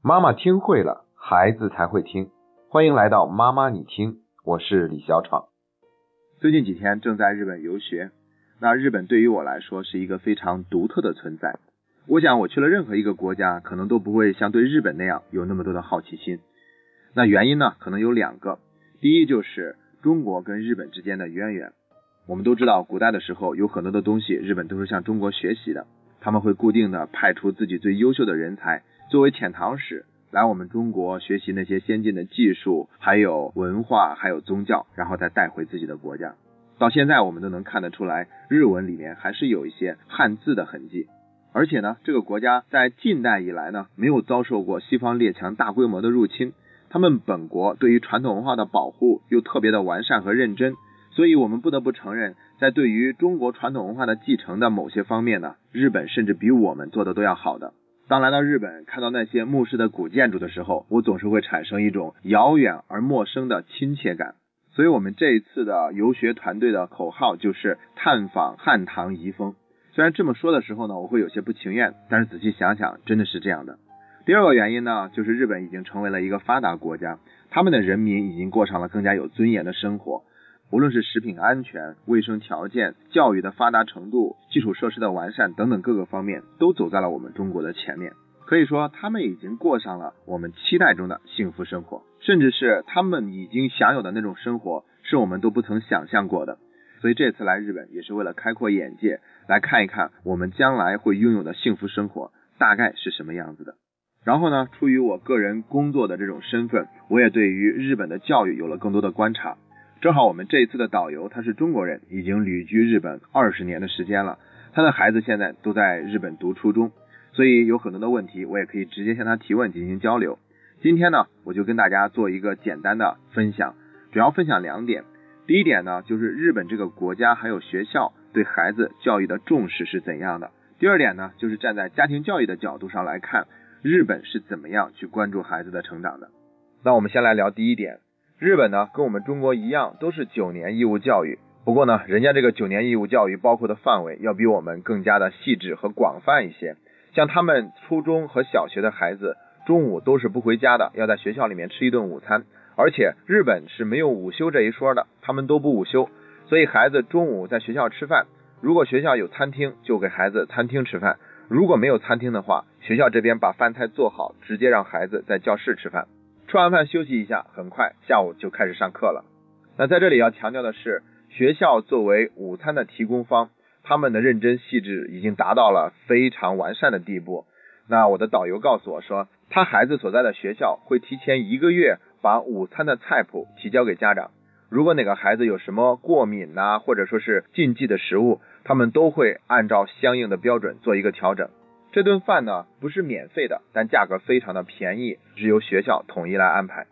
妈妈听会了，孩子才会听。欢迎来到妈妈你听，我是李小闯。最近几天正在日本游学，那日本对于我来说是一个非常独特的存在。我想我去了任何一个国家，可能都不会像对日本那样有那么多的好奇心。那原因呢，可能有两个。第一就是中国跟日本之间的渊源。我们都知道，古代的时候有很多的东西，日本都是向中国学习的。他们会固定的派出自己最优秀的人才。作为遣唐使来我们中国学习那些先进的技术，还有文化，还有宗教，然后再带回自己的国家。到现在我们都能看得出来，日文里面还是有一些汉字的痕迹。而且呢，这个国家在近代以来呢，没有遭受过西方列强大规模的入侵。他们本国对于传统文化的保护又特别的完善和认真，所以我们不得不承认，在对于中国传统文化的继承的某些方面呢，日本甚至比我们做的都要好的。当来到日本，看到那些墓室的古建筑的时候，我总是会产生一种遥远而陌生的亲切感。所以，我们这一次的游学团队的口号就是探访汉唐遗风。虽然这么说的时候呢，我会有些不情愿，但是仔细想想，真的是这样的。第二个原因呢，就是日本已经成为了一个发达国家，他们的人民已经过上了更加有尊严的生活。无论是食品安全、卫生条件、教育的发达程度、基础设施的完善等等各个方面，都走在了我们中国的前面。可以说，他们已经过上了我们期待中的幸福生活，甚至是他们已经享有的那种生活，是我们都不曾想象过的。所以这次来日本，也是为了开阔眼界，来看一看我们将来会拥有的幸福生活大概是什么样子的。然后呢，出于我个人工作的这种身份，我也对于日本的教育有了更多的观察。正好我们这一次的导游他是中国人，已经旅居日本二十年的时间了。他的孩子现在都在日本读初中，所以有很多的问题我也可以直接向他提问进行交流。今天呢，我就跟大家做一个简单的分享，主要分享两点。第一点呢，就是日本这个国家还有学校对孩子教育的重视是怎样的。第二点呢，就是站在家庭教育的角度上来看，日本是怎么样去关注孩子的成长的。那我们先来聊第一点。日本呢，跟我们中国一样，都是九年义务教育。不过呢，人家这个九年义务教育包括的范围要比我们更加的细致和广泛一些。像他们初中和小学的孩子，中午都是不回家的，要在学校里面吃一顿午餐。而且日本是没有午休这一说的，他们都不午休，所以孩子中午在学校吃饭。如果学校有餐厅，就给孩子餐厅吃饭；如果没有餐厅的话，学校这边把饭菜做好，直接让孩子在教室吃饭。吃完饭休息一下，很快下午就开始上课了。那在这里要强调的是，学校作为午餐的提供方，他们的认真细致已经达到了非常完善的地步。那我的导游告诉我说，他孩子所在的学校会提前一个月把午餐的菜谱提交给家长。如果哪个孩子有什么过敏呐，或者说是禁忌的食物，他们都会按照相应的标准做一个调整。这顿饭呢不是免费的，但价格非常的便宜，是由学校统一来安排。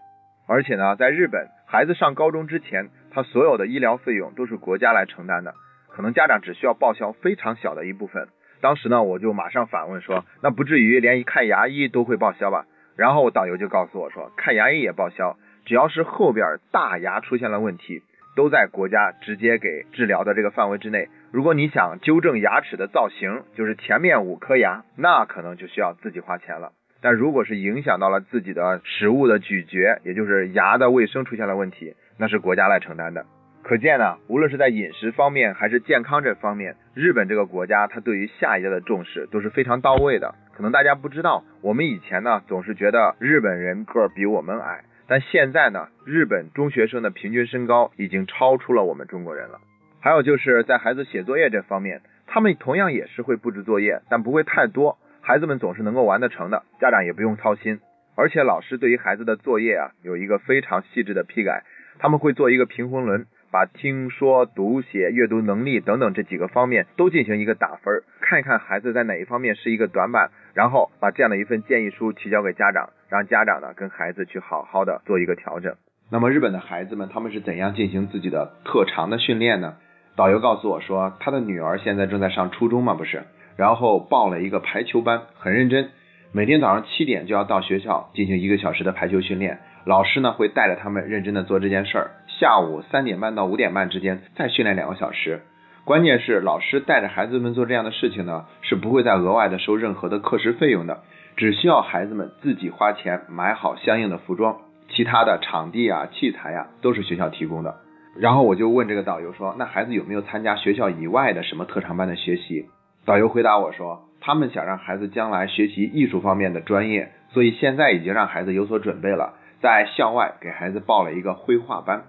而且呢，在日本，孩子上高中之前，他所有的医疗费用都是国家来承担的，可能家长只需要报销非常小的一部分。当时呢，我就马上反问说，那不至于连一看牙医都会报销吧？然后导游就告诉我说，看牙医也报销，只要是后边大牙出现了问题。都在国家直接给治疗的这个范围之内。如果你想纠正牙齿的造型，就是前面五颗牙，那可能就需要自己花钱了。但如果是影响到了自己的食物的咀嚼，也就是牙的卫生出现了问题，那是国家来承担的。可见呢，无论是在饮食方面还是健康这方面，日本这个国家它对于下一代的重视都是非常到位的。可能大家不知道，我们以前呢总是觉得日本人个儿比我们矮。但现在呢，日本中学生的平均身高已经超出了我们中国人了。还有就是在孩子写作业这方面，他们同样也是会布置作业，但不会太多，孩子们总是能够完得成的，家长也不用操心。而且老师对于孩子的作业啊，有一个非常细致的批改，他们会做一个平衡轮。把听说读写阅读能力等等这几个方面都进行一个打分，看一看孩子在哪一方面是一个短板，然后把这样的一份建议书提交给家长，让家长呢跟孩子去好好的做一个调整。那么日本的孩子们他们是怎样进行自己的特长的训练呢？导游告诉我说，他的女儿现在正在上初中嘛，不是？然后报了一个排球班，很认真，每天早上七点就要到学校进行一个小时的排球训练，老师呢会带着他们认真的做这件事儿。下午三点半到五点半之间再训练两个小时，关键是老师带着孩子们做这样的事情呢，是不会再额外的收任何的课时费用的。只需要孩子们自己花钱买好相应的服装，其他的场地啊、器材呀都是学校提供的。然后我就问这个导游说：“那孩子有没有参加学校以外的什么特长班的学习？”导游回答我说：“他们想让孩子将来学习艺术方面的专业，所以现在已经让孩子有所准备了，在校外给孩子报了一个绘画班。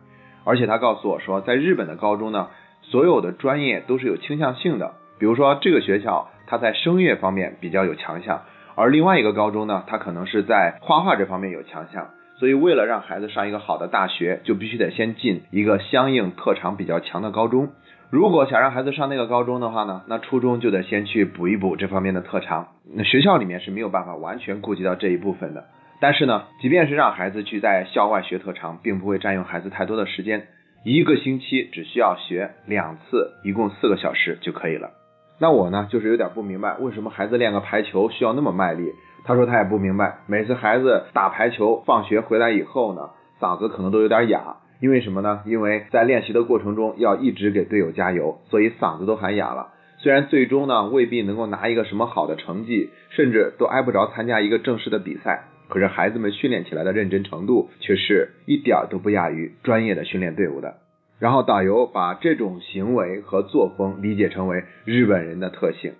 而且他告诉我说，在日本的高中呢，所有的专业都是有倾向性的。比如说这个学校它在声乐方面比较有强项，而另外一个高中呢，他可能是在画画这方面有强项。”所以，为了让孩子上一个好的大学，就必须得先进一个相应特长比较强的高中。如果想让孩子上那个高中的话呢，那初中就得先去补一补这方面的特长。那学校里面是没有办法完全顾及到这一部分的。但是呢，即便是让孩子去在校外学特长，并不会占用孩子太多的时间，一个星期只需要学两次，一共四个小时就可以了。那我呢，就是有点不明白，为什么孩子练个排球需要那么卖力？他说他也不明白，每次孩子打排球，放学回来以后呢，嗓子可能都有点哑，因为什么呢？因为在练习的过程中要一直给队友加油，所以嗓子都喊哑了。虽然最终呢未必能够拿一个什么好的成绩，甚至都挨不着参加一个正式的比赛，可是孩子们训练起来的认真程度却是一点都不亚于专业的训练队伍的。然后导游把这种行为和作风理解成为日本人的特性。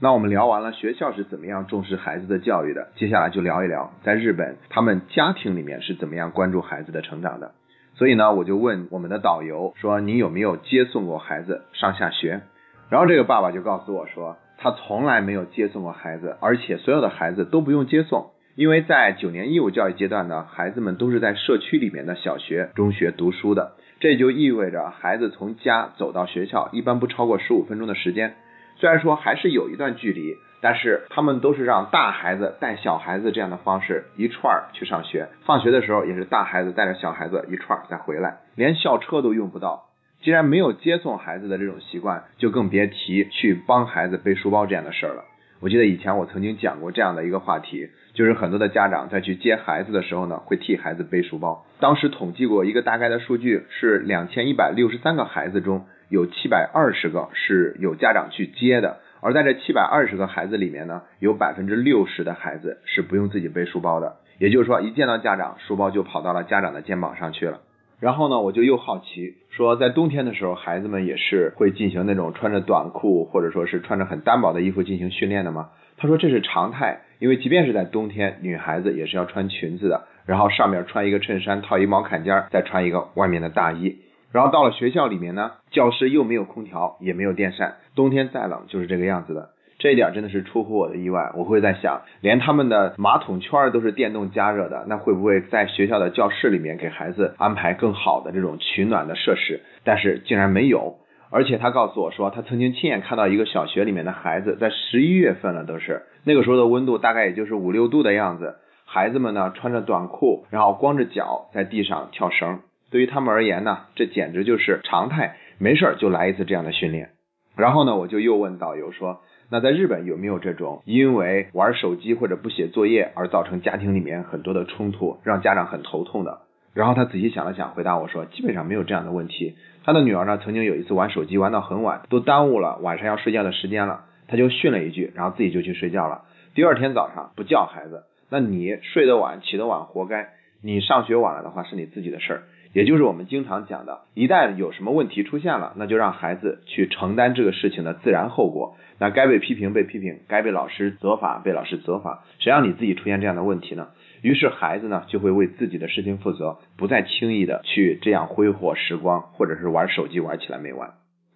那我们聊完了学校是怎么样重视孩子的教育的，接下来就聊一聊在日本他们家庭里面是怎么样关注孩子的成长的。所以呢，我就问我们的导游说：“你有没有接送过孩子上下学？”然后这个爸爸就告诉我说：“他从来没有接送过孩子，而且所有的孩子都不用接送，因为在九年义务教育阶段呢，孩子们都是在社区里面的小学、中学读书的。”这就意味着孩子从家走到学校一般不超过十五分钟的时间，虽然说还是有一段距离，但是他们都是让大孩子带小孩子这样的方式一串儿去上学，放学的时候也是大孩子带着小孩子一串儿再回来，连校车都用不到。既然没有接送孩子的这种习惯，就更别提去帮孩子背书包这样的事儿了。我记得以前我曾经讲过这样的一个话题，就是很多的家长在去接孩子的时候呢，会替孩子背书包。当时统计过一个大概的数据，是两千一百六十三个孩子中有七百二十个是有家长去接的，而在这七百二十个孩子里面呢，有百分之六十的孩子是不用自己背书包的。也就是说，一见到家长，书包就跑到了家长的肩膀上去了。然后呢，我就又好奇，说在冬天的时候，孩子们也是会进行那种穿着短裤或者说是穿着很单薄的衣服进行训练的吗？他说这是常态，因为即便是在冬天，女孩子也是要穿裙子的，然后上面穿一个衬衫，套一毛坎肩，再穿一个外面的大衣。然后到了学校里面呢，教室又没有空调，也没有电扇，冬天再冷就是这个样子的。这一点真的是出乎我的意外，我会在想，连他们的马桶圈都是电动加热的，那会不会在学校的教室里面给孩子安排更好的这种取暖的设施？但是竟然没有，而且他告诉我说，他曾经亲眼看到一个小学里面的孩子在十一月份了，都是那个时候的温度大概也就是五六度的样子，孩子们呢穿着短裤，然后光着脚在地上跳绳，对于他们而言呢，这简直就是常态，没事儿就来一次这样的训练。然后呢，我就又问导游说。那在日本有没有这种因为玩手机或者不写作业而造成家庭里面很多的冲突，让家长很头痛的？然后他仔细想了想，回答我说，基本上没有这样的问题。他的女儿呢，曾经有一次玩手机玩到很晚，都耽误了晚上要睡觉的时间了，他就训了一句，然后自己就去睡觉了。第二天早上不叫孩子，那你睡得晚起得晚活该，你上学晚了的话是你自己的事儿。也就是我们经常讲的，一旦有什么问题出现了，那就让孩子去承担这个事情的自然后果。那该被批评被批评，该被老师责罚被老师责罚，谁让你自己出现这样的问题呢？于是孩子呢就会为自己的事情负责，不再轻易的去这样挥霍时光，或者是玩手机玩起来没完。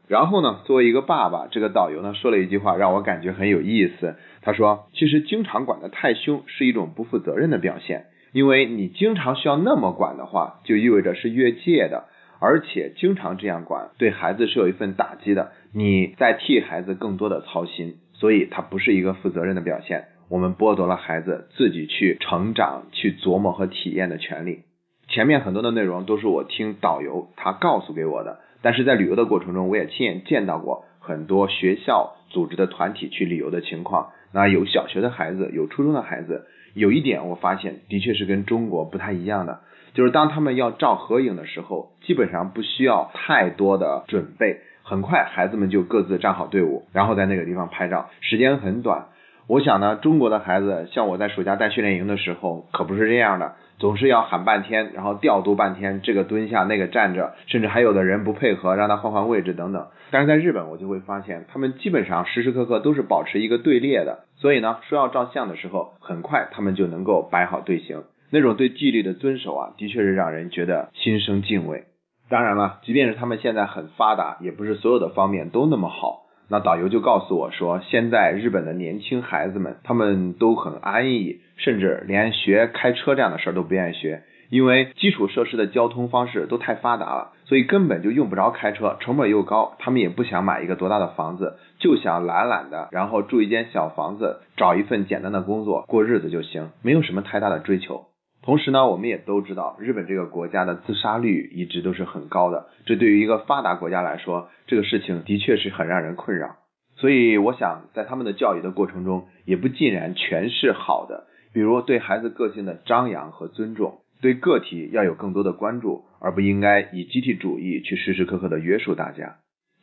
然后呢，作为一个爸爸，这个导游呢说了一句话，让我感觉很有意思。他说，其实经常管得太凶是一种不负责任的表现。因为你经常需要那么管的话，就意味着是越界的，而且经常这样管，对孩子是有一份打击的。你在替孩子更多的操心，所以它不是一个负责任的表现。我们剥夺了孩子自己去成长、去琢磨和体验的权利。前面很多的内容都是我听导游他告诉给我的，但是在旅游的过程中，我也亲眼见到过很多学校组织的团体去旅游的情况。那有小学的孩子，有初中的孩子。有一点我发现，的确是跟中国不太一样的，就是当他们要照合影的时候，基本上不需要太多的准备，很快孩子们就各自站好队伍，然后在那个地方拍照，时间很短。我想呢，中国的孩子像我在暑假带训练营的时候，可不是这样的，总是要喊半天，然后调度半天，这个蹲下，那个站着，甚至还有的人不配合，让他换换位置等等。但是在日本，我就会发现，他们基本上时时刻刻都是保持一个队列的，所以呢，说要照相的时候，很快他们就能够摆好队形。那种对纪律的遵守啊，的确是让人觉得心生敬畏。当然了，即便是他们现在很发达，也不是所有的方面都那么好。那导游就告诉我说，现在日本的年轻孩子们，他们都很安逸，甚至连学开车这样的事儿都不愿意学，因为基础设施的交通方式都太发达了，所以根本就用不着开车，成本又高。他们也不想买一个多大的房子，就想懒懒的，然后住一间小房子，找一份简单的工作过日子就行，没有什么太大的追求。同时呢，我们也都知道，日本这个国家的自杀率一直都是很高的。这对于一个发达国家来说，这个事情的确是很让人困扰。所以，我想在他们的教育的过程中，也不尽然全是好的。比如对孩子个性的张扬和尊重，对个体要有更多的关注，而不应该以集体主义去时时刻刻的约束大家。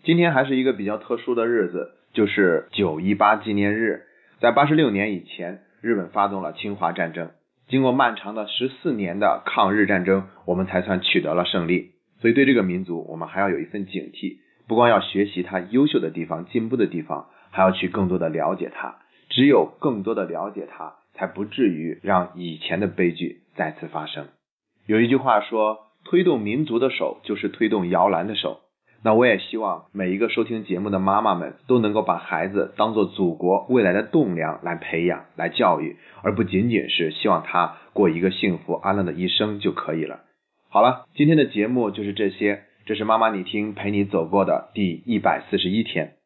今天还是一个比较特殊的日子，就是九一八纪念日。在八十六年以前，日本发动了侵华战争。经过漫长的十四年的抗日战争，我们才算取得了胜利。所以对这个民族，我们还要有一份警惕，不光要学习它优秀的地方、进步的地方，还要去更多的了解它。只有更多的了解它，才不至于让以前的悲剧再次发生。有一句话说：“推动民族的手，就是推动摇篮的手。”那我也希望每一个收听节目的妈妈们都能够把孩子当做祖国未来的栋梁来培养、来教育，而不仅仅是希望他过一个幸福安乐的一生就可以了。好了，今天的节目就是这些，这是妈妈你听陪你走过的第一百四十一天。